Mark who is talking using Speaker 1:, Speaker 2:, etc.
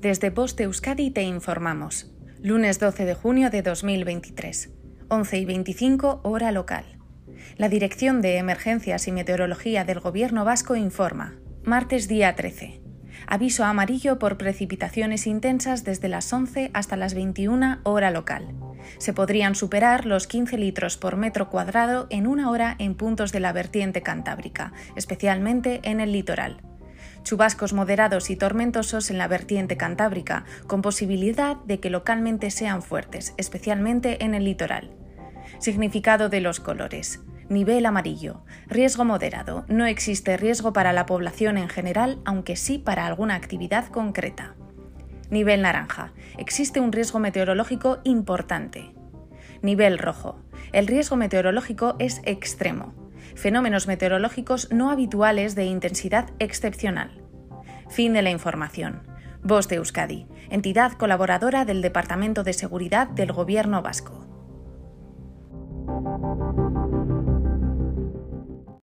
Speaker 1: Desde Post Euskadi te informamos. Lunes 12 de junio de 2023, 11 y 25 hora local. La Dirección de Emergencias y Meteorología del Gobierno Vasco informa. Martes día 13. Aviso amarillo por precipitaciones intensas desde las 11 hasta las 21 hora local. Se podrían superar los 15 litros por metro cuadrado en una hora en puntos de la vertiente cantábrica, especialmente en el litoral chubascos moderados y tormentosos en la vertiente cantábrica, con posibilidad de que localmente sean fuertes, especialmente en el litoral. Significado de los colores. Nivel amarillo. Riesgo moderado. No existe riesgo para la población en general, aunque sí para alguna actividad concreta. Nivel naranja. Existe un riesgo meteorológico importante. Nivel rojo. El riesgo meteorológico es extremo fenómenos meteorológicos no habituales de intensidad excepcional. Fin de la información. Voz de Euskadi, entidad colaboradora del Departamento de Seguridad del Gobierno Vasco.